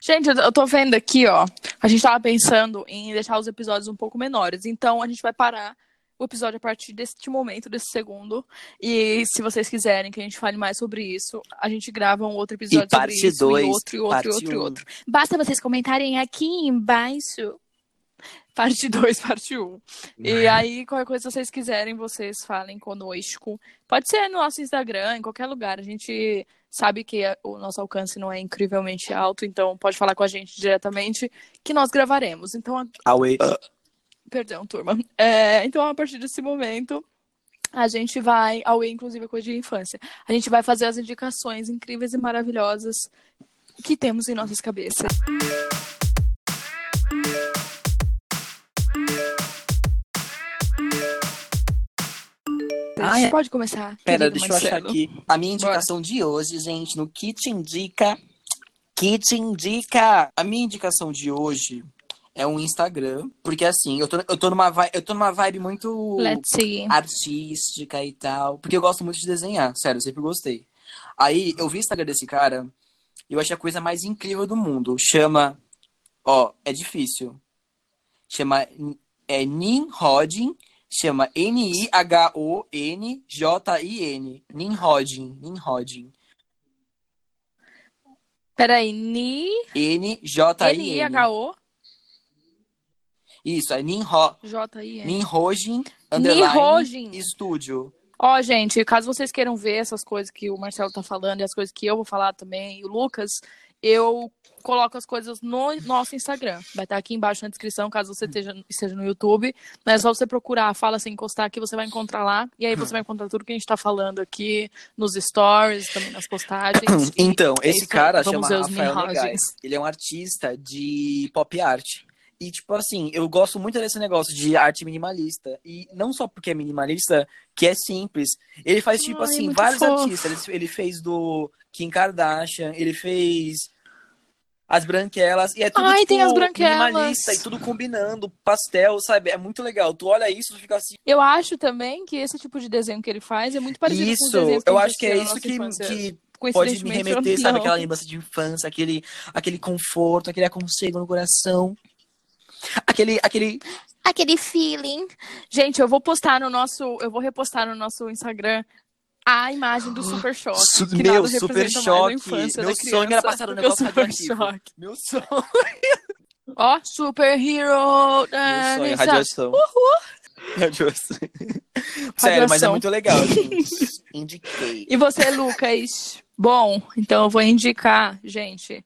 Speaker 2: Gente, eu- eu tô vendo aqui, ó. A gente tava pensando em deixar os episódios um pouco menores. Então, a gente vai parar o episódio a partir deste momento, desse segundo. E se vocês quiserem que a gente fale mais sobre isso, a gente grava um outro episódio
Speaker 3: E
Speaker 2: sobre
Speaker 3: parte
Speaker 2: isso.
Speaker 3: dois,
Speaker 2: e outro, e outro,
Speaker 3: parte
Speaker 2: e outro, e
Speaker 3: um.
Speaker 2: outro. Basta vocês comentarem aqui embaixo. Parte 2, parte 1. Um. E aí, qualquer coisa que vocês quiserem, vocês falem conosco. Pode ser no nosso Instagram, em qualquer lugar. A gente sabe que o nosso alcance não é incrivelmente alto, então pode falar com a gente diretamente que nós gravaremos. Então,
Speaker 3: Away.
Speaker 2: Perdão, turma. É, então, a partir desse momento, a gente vai, ao inclusive a coisa de infância, a gente vai fazer as indicações incríveis e maravilhosas que temos em nossas cabeças.
Speaker 3: Ah, é.
Speaker 2: Pode começar.
Speaker 3: Pera, deixa eu achar
Speaker 2: Marcelo.
Speaker 3: aqui. A minha indicação de hoje, gente, no Kit Indica. Kit Indica. A minha indicação de hoje é um Instagram. Porque assim, eu tô, eu tô, numa, vibe, eu tô numa vibe muito
Speaker 2: Let's see.
Speaker 3: artística e tal. Porque eu gosto muito de desenhar. Sério, eu sempre gostei. Aí eu vi o Instagram desse cara e eu achei a coisa mais incrível do mundo. Chama. Ó, é difícil. Chama. É Nin Rodin. Chama N-I-H-O-N-J-I-N. Ninhodin. Ninhodin.
Speaker 2: Peraí, Ni...
Speaker 3: N-J-I-N.
Speaker 2: N-I-H-O...
Speaker 3: Isso, é Ninho...
Speaker 2: J-I-N.
Speaker 3: Ninhojin Underline. Estúdio.
Speaker 2: Ó, gente, caso vocês queiram ver essas coisas que o Marcelo tá falando e as coisas que eu vou falar também, e o Lucas, eu coloco as coisas no nosso Instagram. Vai estar aqui embaixo na descrição, caso você esteja, esteja no YouTube. Mas é só você procurar, fala sem encostar que você vai encontrar lá. E aí você vai encontrar tudo que a gente tá falando aqui nos stories, também nas postagens.
Speaker 3: Então,
Speaker 2: é
Speaker 3: esse
Speaker 2: aí.
Speaker 3: cara
Speaker 2: Vamos
Speaker 3: chama Rafael. Negais. Ele é um artista de pop art. E, tipo assim, eu gosto muito desse negócio de arte minimalista. E não só porque é minimalista, que é simples. Ele faz, tipo
Speaker 2: Ai,
Speaker 3: assim, vários
Speaker 2: fofo.
Speaker 3: artistas. Ele, ele fez do Kim Kardashian, ele fez. As branquelas. E é tudo
Speaker 2: Ai,
Speaker 3: tipo,
Speaker 2: tem as branquelas.
Speaker 3: minimalista e tudo combinando, pastel, sabe? É muito legal. Tu olha isso, tu fica assim.
Speaker 2: Eu acho também que esse tipo de desenho que ele faz é muito parecido com os
Speaker 3: isso,
Speaker 2: desenhos que
Speaker 3: eu acho que é isso que, que pode me remeter, sabe? Aquela lembrança de infância, aquele, aquele conforto, aquele aconchego no coração. Aquele, aquele.
Speaker 2: Aquele feeling. Gente, eu vou postar no nosso. Eu vou repostar no nosso Instagram a imagem do Super Choque.
Speaker 3: Su-
Speaker 2: que
Speaker 3: meu,
Speaker 2: nada
Speaker 3: Super Choque.
Speaker 2: infância
Speaker 3: Meu
Speaker 2: da
Speaker 3: sonho era passar
Speaker 2: o
Speaker 3: negócio
Speaker 2: Super
Speaker 3: radioativo.
Speaker 2: Choque.
Speaker 3: Meu sonho.
Speaker 2: Ó, Super Hero.
Speaker 3: Meu sonho, radiação. Radiação. Sério, mas é muito legal, gente. Indiquei.
Speaker 2: E você, Lucas? Bom, então eu vou indicar, gente.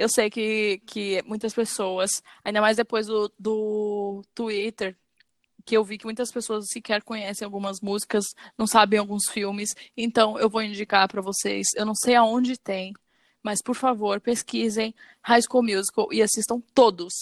Speaker 2: Eu sei que, que muitas pessoas, ainda mais depois do, do Twitter, que eu vi que muitas pessoas sequer conhecem algumas músicas, não sabem alguns filmes. Então eu vou indicar pra vocês. Eu não sei aonde tem, mas por favor, pesquisem High School Musical e assistam todos.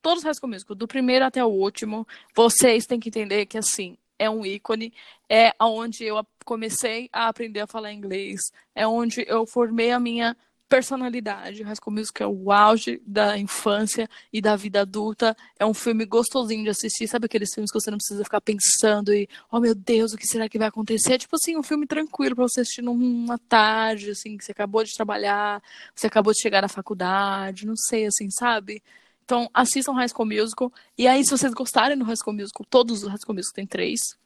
Speaker 2: Todos High School Musical, do primeiro até o último. Vocês têm que entender que assim, é um ícone, é onde eu comecei a aprender a falar inglês, é onde eu formei a minha personalidade. High School Musical é o auge da infância e da vida adulta. É um filme gostosinho de assistir, sabe aqueles filmes que você não precisa ficar pensando e, oh meu Deus, o que será que vai acontecer? É tipo assim, um filme tranquilo pra você assistir numa tarde, assim, que você acabou de trabalhar, você acabou de chegar na faculdade, não sei, assim, sabe? Então, assistam High School Musical. E aí, se vocês gostarem do High School Musical, todos os High School Musical tem três.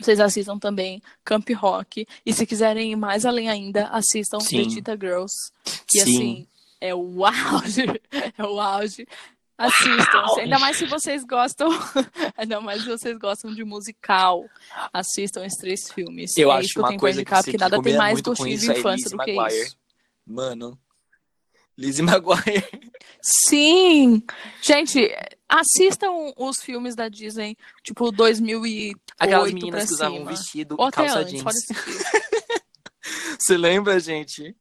Speaker 2: Vocês assistam também Camp Rock. E se quiserem ir mais além ainda, assistam
Speaker 3: Sim.
Speaker 2: The Cheetah Girls. Que
Speaker 3: Sim.
Speaker 2: assim, é o auge. É o auge. Assistam. Ainda mais se vocês gostam. Ainda mais se vocês gostam de musical. Assistam esses três filmes.
Speaker 3: Eu
Speaker 2: é
Speaker 3: acho
Speaker 2: isso que eu tenho pra indicar, porque
Speaker 3: que
Speaker 2: nada tem mais gostinho de infância do que isso.
Speaker 3: Mano. Lizzie Maguire.
Speaker 2: Sim! Gente, assistam os filmes da Disney, tipo 2008
Speaker 3: Aquelas meninas que usavam um vestido
Speaker 2: Ou
Speaker 3: calça
Speaker 2: antes,
Speaker 3: jeans. Você lembra, gente?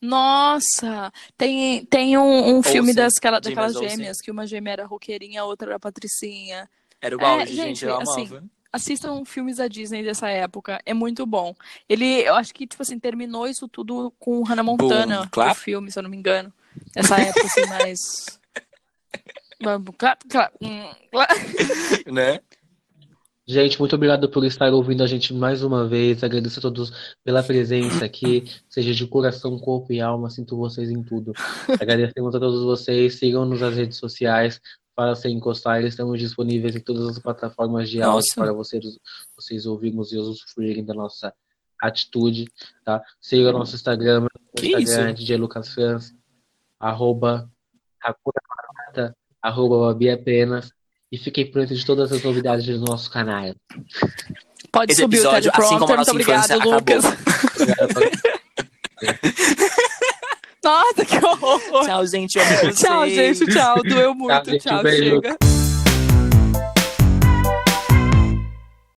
Speaker 2: Nossa! Tem, tem um, um filme das, daquelas
Speaker 3: Olsen.
Speaker 2: gêmeas, que uma gêmea era roqueirinha, a outra era patricinha.
Speaker 3: Era o
Speaker 2: É,
Speaker 3: auge,
Speaker 2: gente,
Speaker 3: gente. Eu
Speaker 2: assim,
Speaker 3: amava.
Speaker 2: Assistam filmes da Disney dessa época, é muito bom. Ele, eu acho que, tipo assim, terminou isso tudo com Hannah Montana,
Speaker 3: Boom, clap.
Speaker 2: o filme, se eu não me engano. Essa época, assim, mais... Clap, clap, hum, clap.
Speaker 3: Né?
Speaker 4: Gente, muito obrigado por estar ouvindo a gente mais uma vez. Agradeço a todos pela presença aqui, seja de coração, corpo e alma. Sinto vocês em tudo. Agradecemos a todos vocês. Sigam-nos nas redes sociais. Para sem encostar, estamos disponíveis em todas as plataformas de áudio
Speaker 2: Nossa.
Speaker 4: para vocês, vocês ouvirmos e usufruírem da nossa atitude, tá? Siga o nosso Instagram,
Speaker 3: Que
Speaker 4: Instagram é
Speaker 3: isso?
Speaker 4: DJ Lucas Franz, arroba Hakuna Matata, arroba Babi Apenas, e fiquem por dentro de todas as novidades do nosso canal.
Speaker 2: Pode
Speaker 3: Esse
Speaker 2: subir o
Speaker 3: episódio, assim como a nossa
Speaker 2: Muito
Speaker 3: infância,
Speaker 2: Lucas.
Speaker 4: Obrigado,
Speaker 2: Nossa, que horror.
Speaker 3: Tchau, gente.
Speaker 2: Tchau, gente. Tchau. Doeu muito.
Speaker 4: gente,
Speaker 2: Tchau,
Speaker 4: beijo.
Speaker 2: chega.